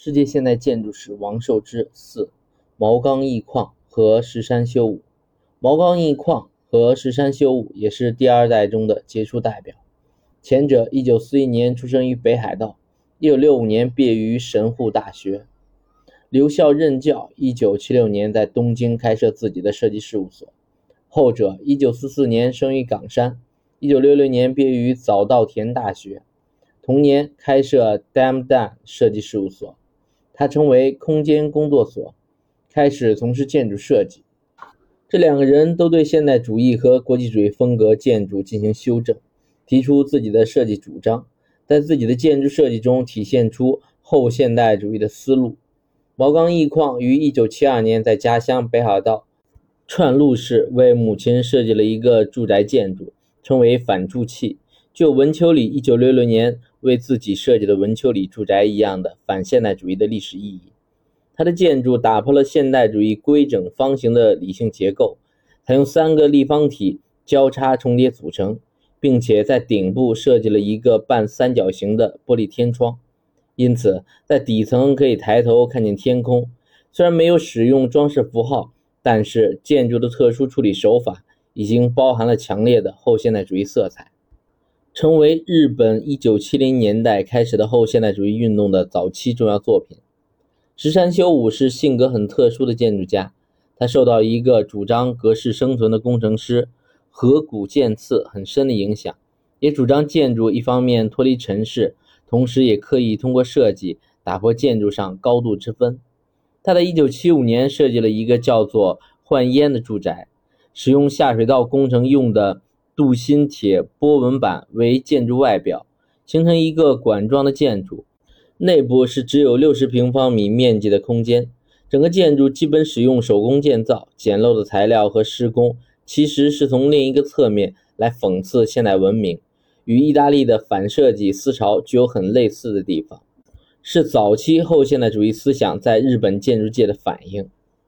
世界现代建筑史王受之四毛刚义矿和石山修武。毛刚义矿和石山修武也是第二代中的杰出代表。前者1941年出生于北海道，1965年毕业于神户大学，留校任教。1976年在东京开设自己的设计事务所。后者1944年生于冈山，1966年毕业于早稻田大学，同年开设 Damdan 设计事务所。他称为空间工作所，开始从事建筑设计。这两个人都对现代主义和国际主义风格建筑进行修正，提出自己的设计主张，在自己的建筑设计中体现出后现代主义的思路。毛刚义矿于1972年在家乡北海道串路市为母亲设计了一个住宅建筑，称为反住器，就文丘里1966年。为自己设计的文丘里住宅一样的反现代主义的历史意义。它的建筑打破了现代主义规整方形的理性结构，采用三个立方体交叉重叠组成，并且在顶部设计了一个半三角形的玻璃天窗，因此在底层可以抬头看见天空。虽然没有使用装饰符号，但是建筑的特殊处理手法已经包含了强烈的后现代主义色彩。成为日本1970年代开始的后现代主义运动的早期重要作品。石山修武是性格很特殊的建筑家，他受到一个主张格式生存的工程师河谷健次很深的影响，也主张建筑一方面脱离尘世，同时也刻意通过设计打破建筑上高度之分。他在1975年设计了一个叫做“幻烟”的住宅，使用下水道工程用的。镀锌铁波纹板为建筑外表，形成一个管状的建筑，内部是只有六十平方米面积的空间。整个建筑基本使用手工建造，简陋的材料和施工其实是从另一个侧面来讽刺现代文明，与意大利的反设计思潮具有很类似的地方，是早期后现代主义思想在日本建筑界的反应。